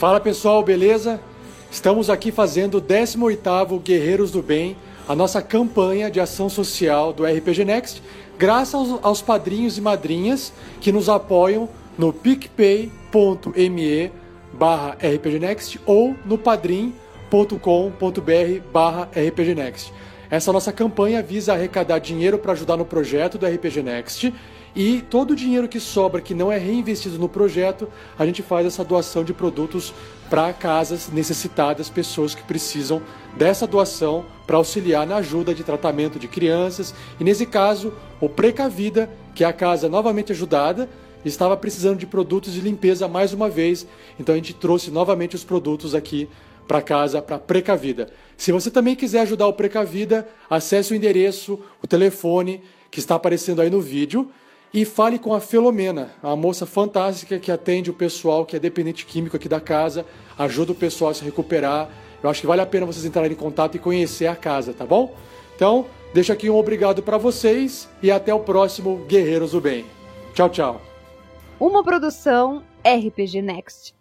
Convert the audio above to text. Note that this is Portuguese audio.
Fala pessoal, beleza? Estamos aqui fazendo o 18º Guerreiros do Bem, a nossa campanha de ação social do RPG Next, graças aos, aos padrinhos e madrinhas que nos apoiam no picpay.me barra rpgnext ou no padrim.com.br barra rpgnext. Essa nossa campanha visa arrecadar dinheiro para ajudar no projeto do RPG Next e todo o dinheiro que sobra, que não é reinvestido no projeto, a gente faz essa doação de produtos para casas necessitadas, pessoas que precisam dessa doação para auxiliar na ajuda de tratamento de crianças. E nesse caso, o Precavida, que é a casa novamente ajudada, estava precisando de produtos de limpeza mais uma vez, então a gente trouxe novamente os produtos aqui para casa, para Precavida. Se você também quiser ajudar o Precavida, acesse o endereço, o telefone que está aparecendo aí no vídeo e fale com a Felomena, a moça fantástica que atende o pessoal que é dependente químico aqui da casa, ajuda o pessoal a se recuperar. Eu acho que vale a pena vocês entrarem em contato e conhecer a casa, tá bom? Então, deixo aqui um obrigado para vocês e até o próximo Guerreiros do Bem. Tchau, tchau. Uma produção RPG Next.